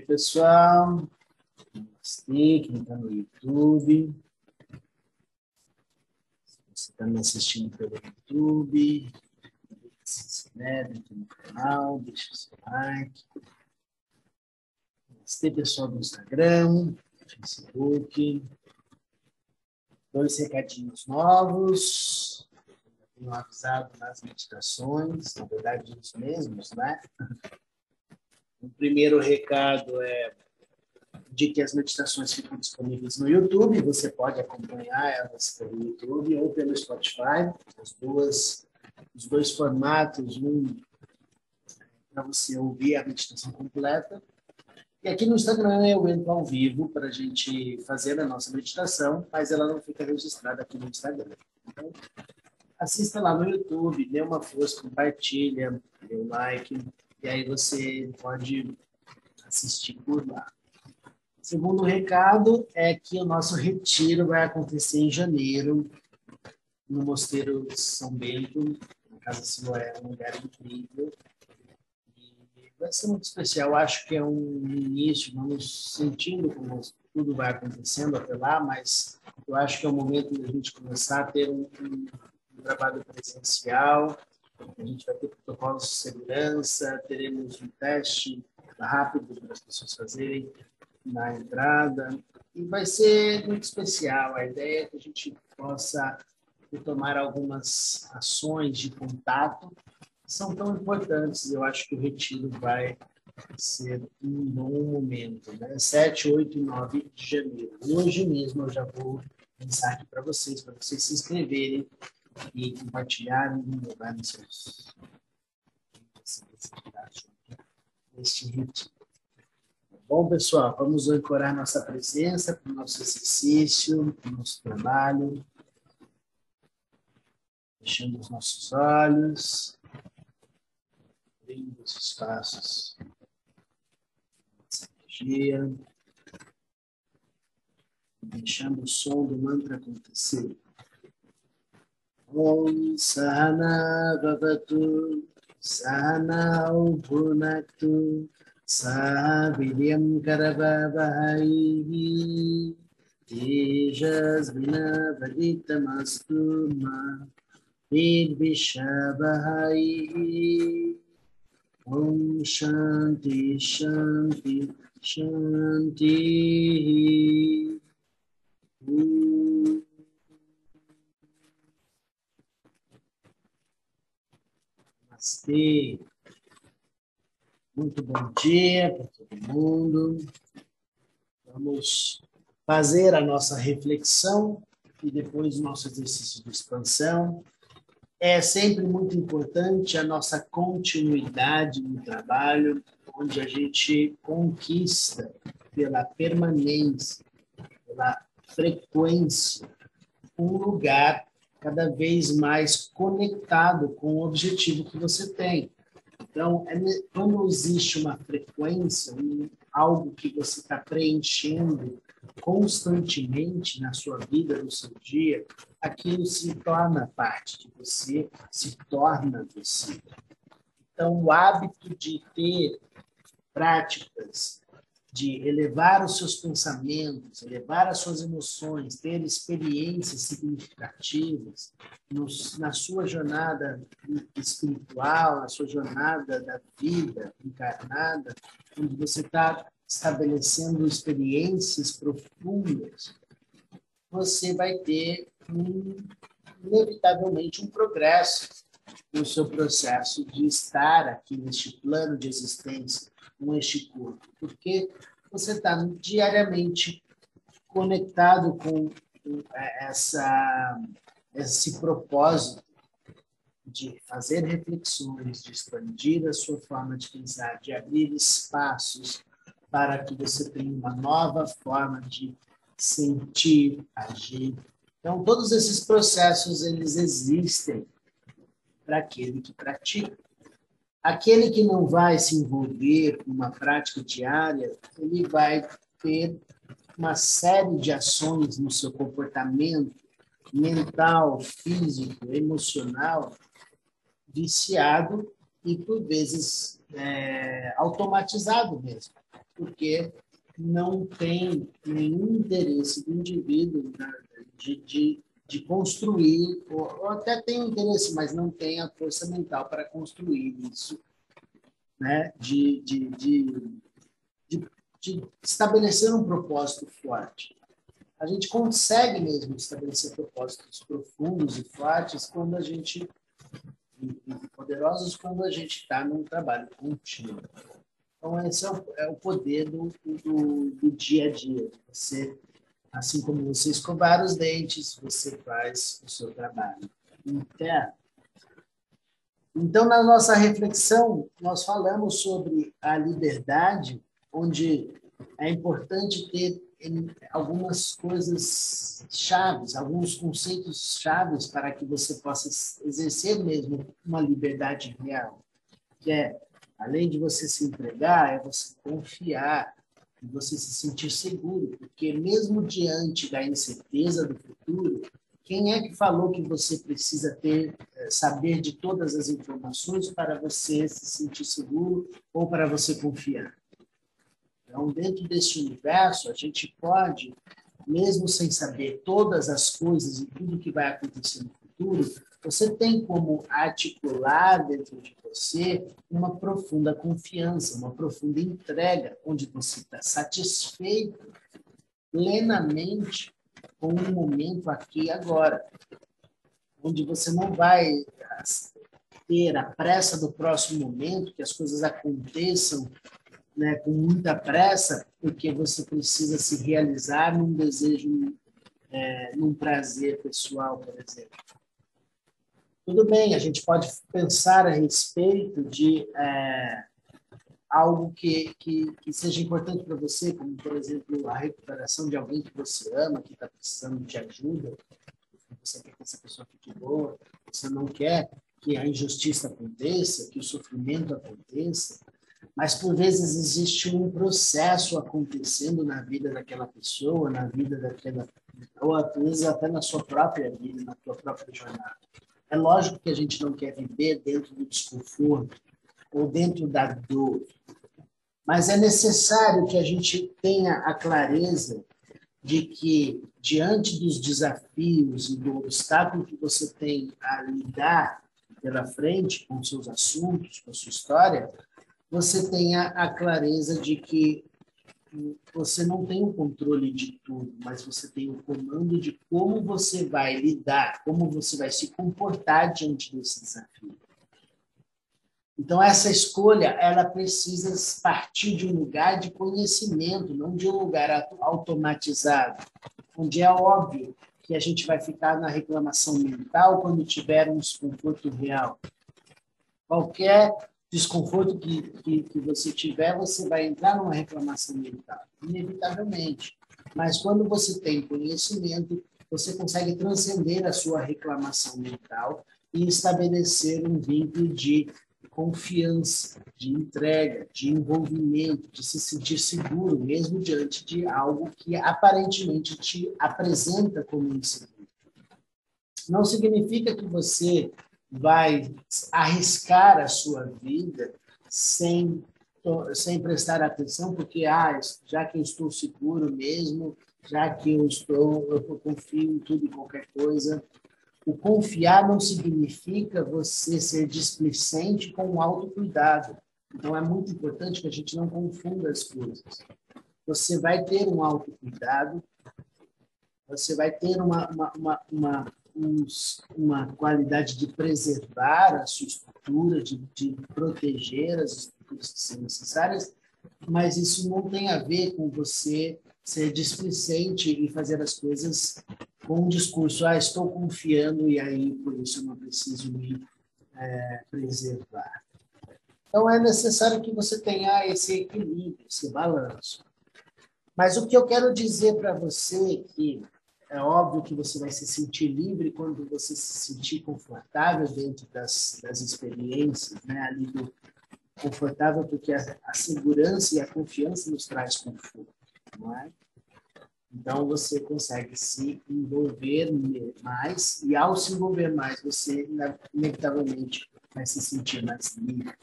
bem, pessoal? Namastê, quem está no YouTube. Se você está me assistindo pelo YouTube, se inscreve aqui no canal, deixa o seu like. Namastê, pessoal do Instagram, Facebook. Dois recadinhos novos. Tenho avisado nas meditações, na verdade, os mesmos, né? Primeiro recado é de que as meditações ficam disponíveis no YouTube, você pode acompanhar elas pelo YouTube ou pelo Spotify, as duas, os dois formatos, um para você ouvir a meditação completa. E aqui no Instagram eu entro ao vivo para a gente fazer a nossa meditação, mas ela não fica registrada aqui no Instagram. Então, assista lá no YouTube, dê uma força, compartilha, dê um like, e aí você pode assistir por lá. Segundo recado é que o nosso retiro vai acontecer em janeiro, no Mosteiro São Bento, na Casa Siloé, um lugar incrível. E vai ser muito especial. Acho que é um início, vamos sentindo como tudo vai acontecendo até lá, mas eu acho que é o momento de a gente começar a ter um, um trabalho presencial, a gente vai ter protocolos de segurança, teremos um teste rápido para as pessoas fazerem na entrada. E vai ser muito especial. A ideia é que a gente possa tomar algumas ações de contato são tão importantes. Eu acho que o retiro vai ser um bom momento, né? 7, 8 e 9 de janeiro. Hoje mesmo eu já vou pensar aqui para vocês, para vocês se inscreverem e compartilharem e levarem seus neste ritmo. Bom, pessoal, vamos ancorar nossa presença para o nosso exercício, para o nosso trabalho. Fechando os nossos olhos, abrindo os espaços dessa energia, deixando o som do mantra acontecer. Om Sahana Bhavatu Sahana Bhunaktu Savidyam Karavavahai Tejasvinavaditamastu Ma Vidvishabhai Om Shanti Shanti Shanti. Om Namastê. Muito bom dia para todo mundo. Vamos fazer a nossa reflexão e depois o nosso exercício de expansão. É sempre muito importante a nossa continuidade no trabalho, onde a gente conquista pela permanência, pela frequência, um lugar cada vez mais conectado com o objetivo que você tem. Então, é, quando existe uma frequência, um, algo que você está preenchendo constantemente na sua vida, no seu dia, aquilo se torna parte de você, se torna você. Então, o hábito de ter práticas de elevar os seus pensamentos, elevar as suas emoções, ter experiências significativas no, na sua jornada espiritual, na sua jornada da vida encarnada, onde você está estabelecendo experiências profundas, você vai ter um, inevitavelmente um progresso no seu processo de estar aqui neste plano de existência com este corpo, porque você está diariamente conectado com é, essa, esse propósito de fazer reflexões, de expandir a sua forma de pensar, de abrir espaços para que você tenha uma nova forma de sentir, agir. Então, todos esses processos, eles existem para aquele que pratica. Aquele que não vai se envolver com uma prática diária, ele vai ter uma série de ações no seu comportamento mental, físico, emocional, viciado e, por vezes, é, automatizado mesmo. porque não tem nenhum interesse do indivíduo de, de, de construir, ou, ou até tem interesse, mas não tem a força mental para construir isso, né? de, de, de, de, de estabelecer um propósito forte. A gente consegue mesmo estabelecer propósitos profundos e fortes quando a gente e poderosos quando a gente está num trabalho contínuo. Então, esse é o, é o poder do, do, do, dia a dia. Você, assim como você escovar os dentes, você faz o seu trabalho interno. Então, na nossa reflexão, nós falamos sobre a liberdade, onde é importante ter algumas coisas chaves, alguns conceitos chaves para que você possa exercer mesmo uma liberdade real, que é além de você se entregar, é você confiar, você se sentir seguro, porque mesmo diante da incerteza do futuro, quem é que falou que você precisa ter eh, saber de todas as informações para você se sentir seguro ou para você confiar? Então, dentro desse universo, a gente pode, mesmo sem saber todas as coisas e tudo que vai acontecer no futuro, você tem como articular dentro de você uma profunda confiança, uma profunda entrega, onde você está satisfeito plenamente com o momento aqui e agora, onde você não vai ter a pressa do próximo momento, que as coisas aconteçam né, com muita pressa, porque você precisa se realizar num desejo, é, num prazer pessoal, por exemplo. Tudo bem, a gente pode pensar a respeito de é, algo que, que, que, seja importante para você, como, por exemplo, a recuperação de alguém que você ama, que está precisando de ajuda, você quer que essa pessoa fique boa, você não quer que a injustiça aconteça, que o sofrimento aconteça, mas por vezes existe um processo acontecendo na vida daquela pessoa, na vida daquela ou às vezes até na sua própria vida, na sua própria jornada. É lógico que a gente não quer viver dentro do desconforto ou dentro da dor, mas é necessário que a gente tenha a clareza de que diante dos desafios e do obstáculo que você tem a lidar pela frente com seus assuntos, com sua história, você tenha a clareza de que você não tem o controle de tudo, mas você tem o comando de como você vai lidar, como você vai se comportar diante desse desafio. Então essa escolha, ela precisa partir de um lugar de conhecimento, não de um lugar automatizado, onde é óbvio que a gente vai ficar na reclamação mental quando tiver um desconforto real. Qualquer desconforto que, que, que, você tiver, você vai entrar numa reclamação mental, inevitavelmente. Mas quando você tem conhecimento, você consegue transcender a sua reclamação mental e estabelecer um vínculo de confiança, de entrega, de envolvimento, de se sentir seguro, mesmo diante de algo que aparentemente te apresenta como inseguro. Não significa que você vai arriscar a sua vida sem sem prestar atenção, porque ah, já que eu estou seguro mesmo, já que eu estou, eu confio em tudo e qualquer coisa. O confiar não significa você ser displicente com o autocuidado. Então é muito importante que a gente não confunda as coisas. Você vai ter um autocuidado, você vai ter uma, uma, uma, uma uma qualidade de preservar a sua estrutura, de, de proteger as estruturas que são necessárias, mas isso não tem a ver com você ser displicente e fazer as coisas com um discurso, ah, estou confiando e aí por isso eu não preciso me é, preservar. Então é necessário que você tenha esse equilíbrio, esse balanço. Mas o que eu quero dizer para você é que é óbvio que você vai se sentir livre quando você se sentir confortável dentro das, das experiências, né? Ali do confortável porque a, a segurança e a confiança nos traz conforto, não é? Então você consegue se envolver mais e ao se envolver mais você inevitavelmente vai se sentir mais livre.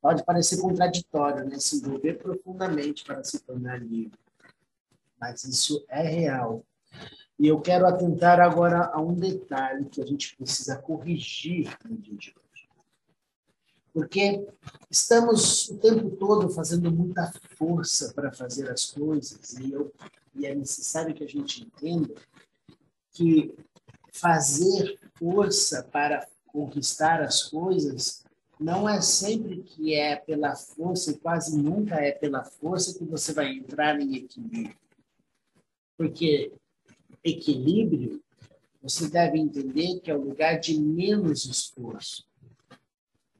Pode parecer contraditório, né? Se envolver profundamente para se tornar livre. Mas isso é real. E eu quero atentar agora a um detalhe que a gente precisa corrigir no dia de hoje. Porque estamos o tempo todo fazendo muita força para fazer as coisas, e, eu, e é necessário que a gente entenda que fazer força para conquistar as coisas não é sempre que é pela força, e quase nunca é pela força que você vai entrar em equilíbrio. Porque equilíbrio, você deve entender que é o lugar de menos esforço.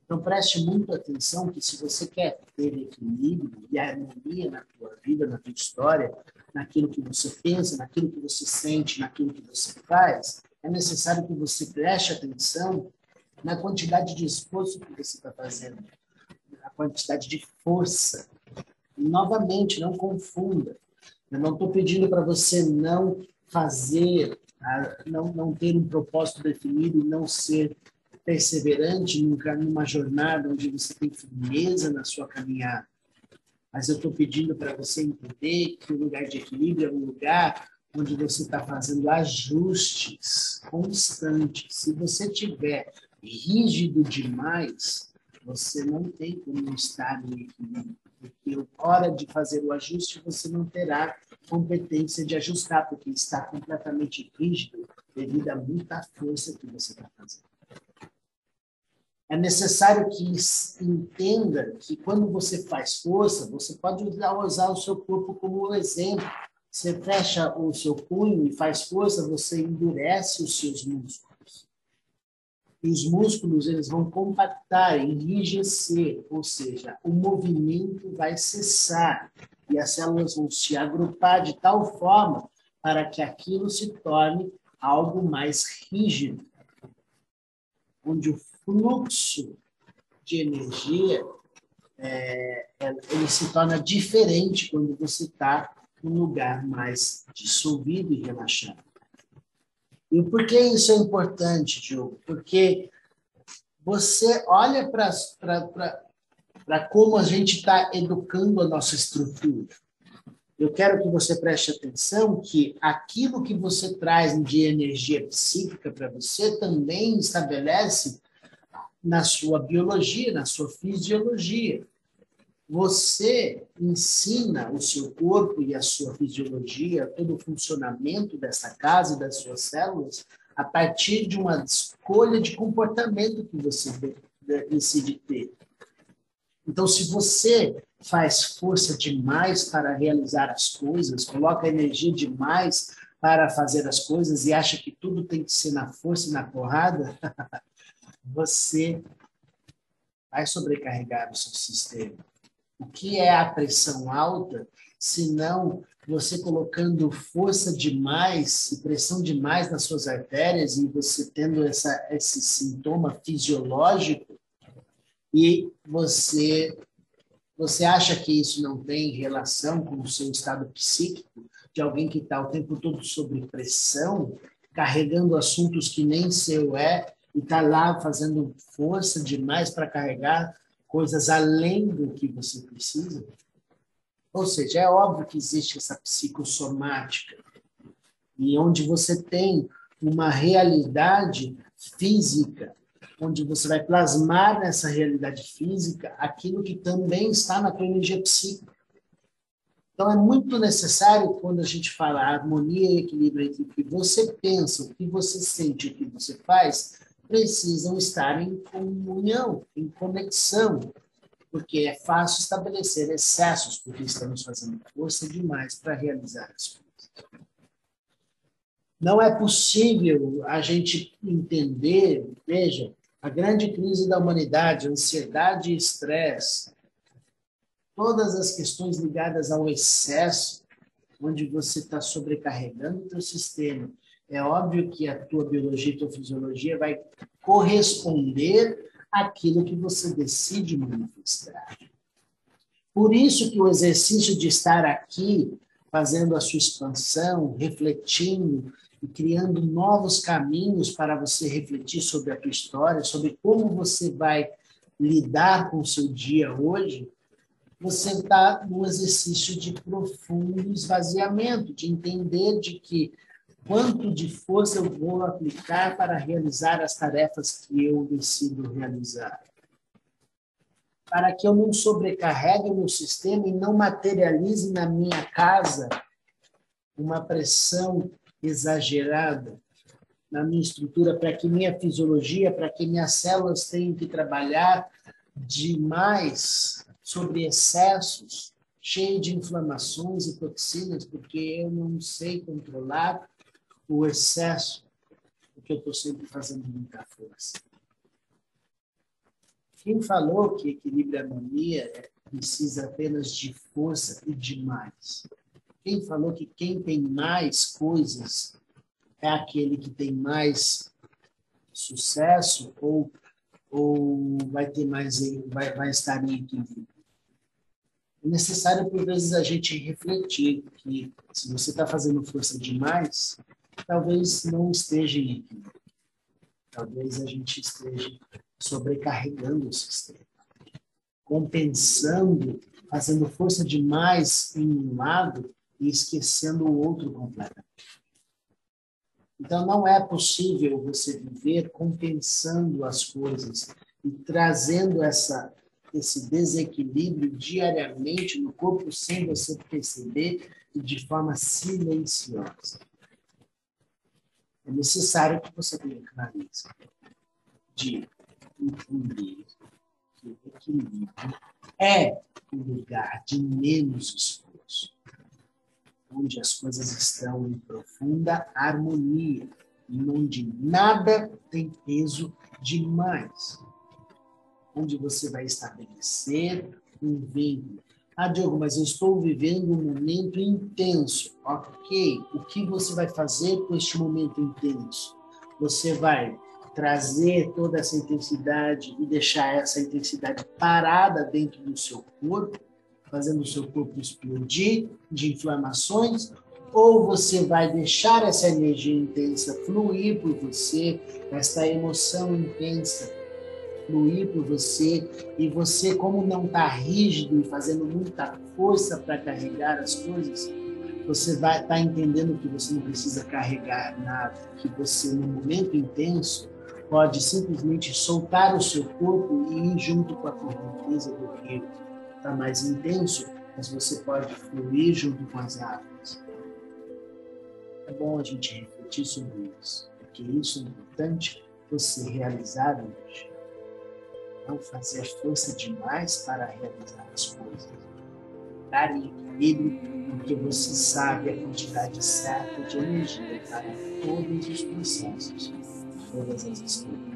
Então preste muita atenção que se você quer ter equilíbrio e harmonia na tua vida, na tua história, naquilo que você pensa, naquilo que você sente, naquilo que você faz, é necessário que você preste atenção na quantidade de esforço que você está fazendo, na quantidade de força. E, novamente, não confunda. Eu não estou pedindo para você não fazer, não, não ter um propósito definido, não ser perseverante numa jornada onde você tem firmeza na sua caminhada. Mas eu estou pedindo para você entender que o lugar de equilíbrio é um lugar onde você está fazendo ajustes constantes. Se você tiver rígido demais, você não tem como estar em equilíbrio. Porque hora de fazer o ajuste, você não terá competência de ajustar, porque está completamente rígido devido a muita força que você está fazendo. É necessário que entenda que quando você faz força, você pode usar o seu corpo como um exemplo. Você fecha o seu punho e faz força, você endurece os seus músculos e os músculos eles vão compactar, enrijecer, ou seja, o movimento vai cessar e as células vão se agrupar de tal forma para que aquilo se torne algo mais rígido, onde o fluxo de energia é, é ele se torna diferente quando você está num lugar mais dissolvido e relaxado. E por que isso é importante, Diogo? Porque você olha para como a gente está educando a nossa estrutura. Eu quero que você preste atenção que aquilo que você traz de energia psíquica para você também estabelece na sua biologia, na sua fisiologia você ensina o seu corpo e a sua fisiologia, todo o funcionamento dessa casa e das suas células, a partir de uma escolha de comportamento que você decide ter. Então, se você faz força demais para realizar as coisas, coloca energia demais para fazer as coisas e acha que tudo tem que ser na força e na porrada, você vai sobrecarregar o seu sistema. O que é a pressão alta, se não você colocando força demais e pressão demais nas suas artérias e você tendo essa, esse sintoma fisiológico e você você acha que isso não tem relação com o seu estado psíquico de alguém que está o tempo todo sob pressão, carregando assuntos que nem seu é e está lá fazendo força demais para carregar coisas além do que você precisa. Ou seja, é óbvio que existe essa psicossomática, e onde você tem uma realidade física, onde você vai plasmar nessa realidade física aquilo que também está na tua energia psíquica. Então, é muito necessário, quando a gente fala harmonia e equilíbrio entre o que você pensa, o que você sente e o que você faz, precisam estar em comunhão, em conexão, porque é fácil estabelecer excessos, porque estamos fazendo força demais para realizar as coisas. Não é possível a gente entender, veja, a grande crise da humanidade, ansiedade e estresse, todas as questões ligadas ao excesso, onde você está sobrecarregando o teu sistema, é óbvio que a tua biologia e tua fisiologia vai corresponder àquilo que você decide manifestar. Por isso que o exercício de estar aqui, fazendo a sua expansão, refletindo e criando novos caminhos para você refletir sobre a tua história, sobre como você vai lidar com o seu dia hoje, você está no exercício de profundo esvaziamento, de entender de que quanto de força eu vou aplicar para realizar as tarefas que eu decido realizar. Para que eu não sobrecarregue o meu sistema e não materialize na minha casa uma pressão exagerada na minha estrutura, para que minha fisiologia, para que minhas células tenham que trabalhar demais sobre excessos, cheio de inflamações e toxinas, porque eu não sei controlar o excesso, porque eu estou sempre fazendo muita força. Quem falou que equilíbrio e harmonia precisa apenas de força e de mais? Quem falou que quem tem mais coisas é aquele que tem mais sucesso ou, ou vai ter mais vai, vai estar em equilíbrio. É necessário por vezes a gente refletir que se você está fazendo força demais, talvez não esteja em equilíbrio. Talvez a gente esteja sobrecarregando o sistema, compensando, fazendo força demais em um lado e esquecendo o outro completamente. Então, não é possível você viver compensando as coisas e trazendo essa, esse desequilíbrio diariamente no corpo sem você perceber e de forma silenciosa. É necessário que você tenha clareza de entender que o equilíbrio é um lugar de menos esforço onde as coisas estão em profunda harmonia e onde nada tem peso demais. Onde você vai estabelecer um vínculo. Ah, Diogo, mas eu estou vivendo um momento intenso. Ok, o que você vai fazer com este momento intenso? Você vai trazer toda essa intensidade e deixar essa intensidade parada dentro do seu corpo? Fazendo o seu corpo explodir de inflamações, ou você vai deixar essa energia intensa fluir por você, essa emoção intensa fluir por você, e você, como não está rígido e fazendo muita força para carregar as coisas, você vai estar tá entendendo que você não precisa carregar nada, que você, no momento intenso, pode simplesmente soltar o seu corpo e ir junto com a correnteza do rio está mais intenso, mas você pode fluir junto com as águas. É bom a gente refletir sobre isso, porque isso é importante você realizar hoje. Não fazer força demais para realizar as coisas. Dar equilíbrio, porque você sabe a quantidade certa de energia para todos os processos, todas as experiências.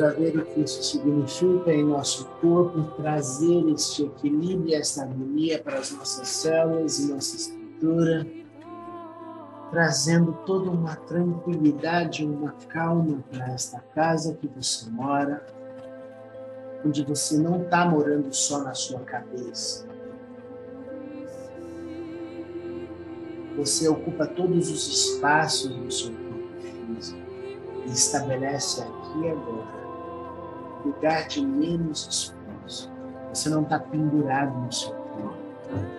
A ver o que isso significa em nosso corpo, trazer este equilíbrio esta harmonia para as nossas células e nossa estrutura, trazendo toda uma tranquilidade, uma calma para esta casa que você mora, onde você não está morando só na sua cabeça. Você ocupa todos os espaços do seu corpo físico e estabelece aqui e agora lugar de menos esforço. Você não está pendurado no seu corpo,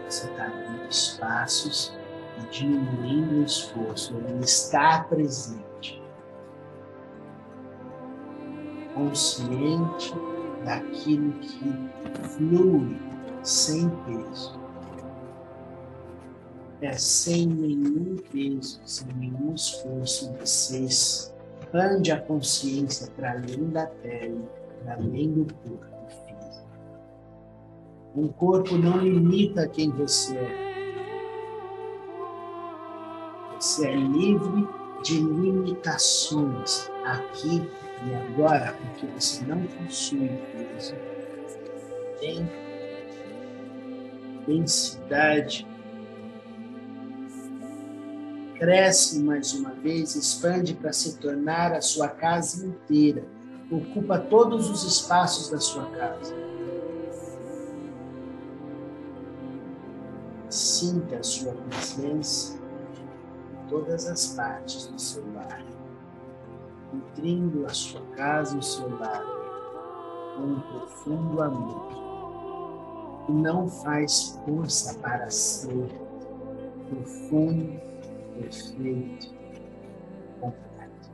você está abrindo espaços e diminuindo o esforço. Ele está presente, consciente daquilo que flui sem peso. É sem nenhum peso, sem nenhum esforço, você expande a consciência para além da pele além do corpo físico. Um corpo não limita quem você é. Você é livre de limitações aqui e agora, porque você não possui peso. Tem densidade. Cresce mais uma vez, expande para se tornar a sua casa inteira ocupa todos os espaços da sua casa. Sinta a sua presença em todas as partes do seu lar. nutrindo a sua casa e o seu lar com um profundo amor que não faz força para ser profundo, perfeito, completo.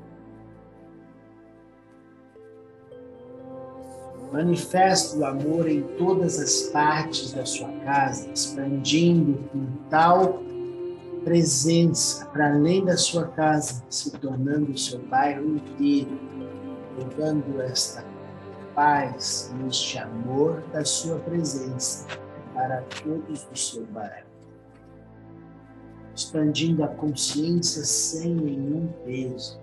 Manifesta o amor em todas as partes da sua casa, expandindo com tal presença para além da sua casa, se tornando o seu bairro inteiro, levando esta paz, este amor da sua presença para todos do seu bairro. Expandindo a consciência sem nenhum peso,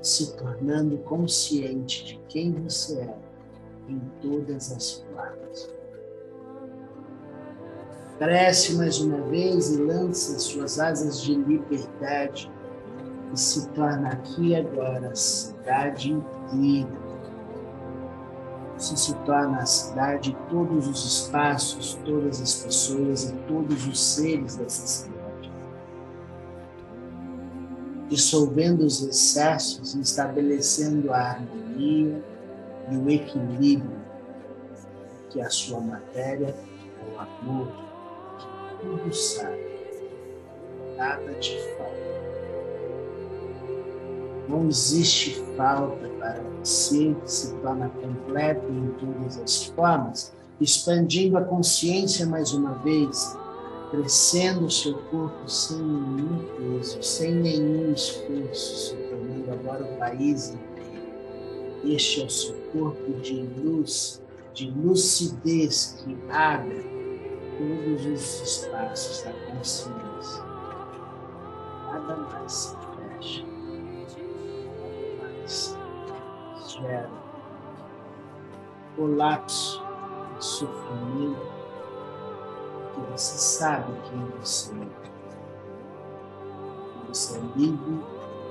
se tornando consciente de quem você é em todas as formas. Cresce mais uma vez e lança suas asas de liberdade e se torna aqui agora a cidade inteira. Você se torna a cidade todos os espaços, todas as pessoas e todos os seres dessa cidade. Dissolvendo os excessos estabelecendo a harmonia e o equilíbrio que a sua matéria o amor tudo sabe, nada te falta. Não existe falta para você que se torna completo em todas as formas, expandindo a consciência mais uma vez, crescendo o seu corpo sem nenhum peso, sem nenhum esforço, tornando agora o país inteiro. Este é o seu corpo de luz, de lucidez que abre todos os espaços da consciência. Nada mais se fecha, nada mais gera colapso sofrimento, você sabe quem você é. Você é livre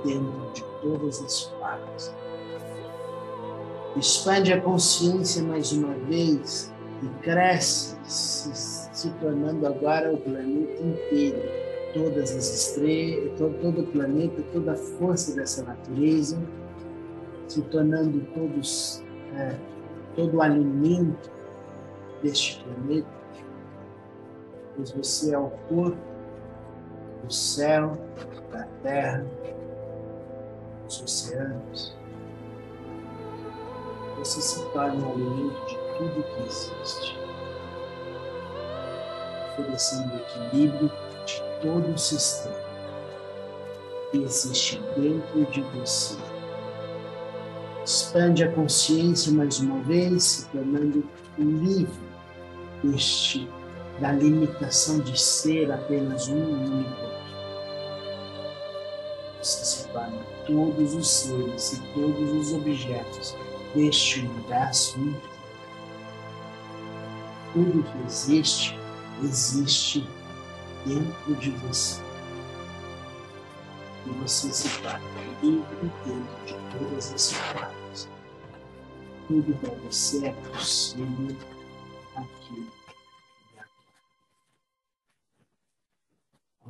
dentro de todas as partes. Expande a consciência mais uma vez e cresce, se se tornando agora o planeta inteiro. Todas as estrelas, todo, todo o planeta, toda a força dessa natureza, se tornando todos, é, todo o alimento deste planeta, pois você é o corpo do céu, da terra, dos oceanos. Você se torna o alimento de tudo que existe oferecendo o equilíbrio de todo o sistema que existe dentro de você. Expande a consciência mais uma vez, se tornando livre deste, da limitação de ser apenas um único. Você se todos os seres e todos os objetos deste universo Tudo que existe existe dentro de você. E você se torna livre dentro de todas as formas. Tudo para você é possível aqui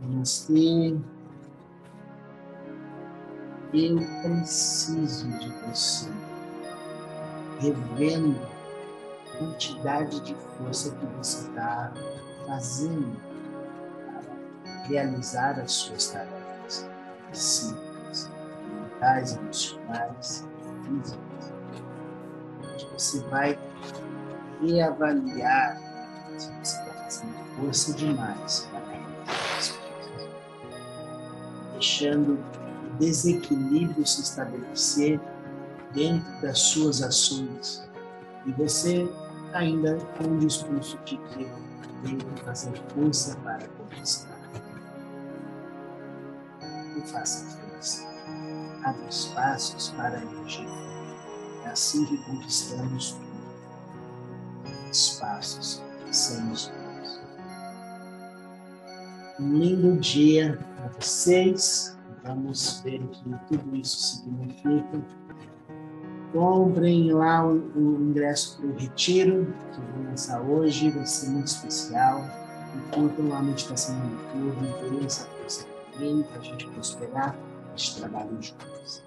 Namastê. Eu preciso de você, revendo quantidade de força que você está fazendo para realizar as suas tarefas simples, mentais, emocionais, físicas. Você vai reavaliar se você está fazendo força demais deixando o desequilíbrio se estabelecer dentro das suas ações. E você ainda com o discurso de que devo fazer força para conquistar. E faça força. abre espaços para a energia. É assim que conquistamos tudo. Espaços, somos todos. Um lindo dia para vocês. Vamos ver o que tudo isso significa. Comprem lá o, o ingresso para o retiro, que vou lançar hoje, vai ser muito especial. E lá a meditação no YouTube, deem essa força para a gente prosperar, a gente trabalha juntos.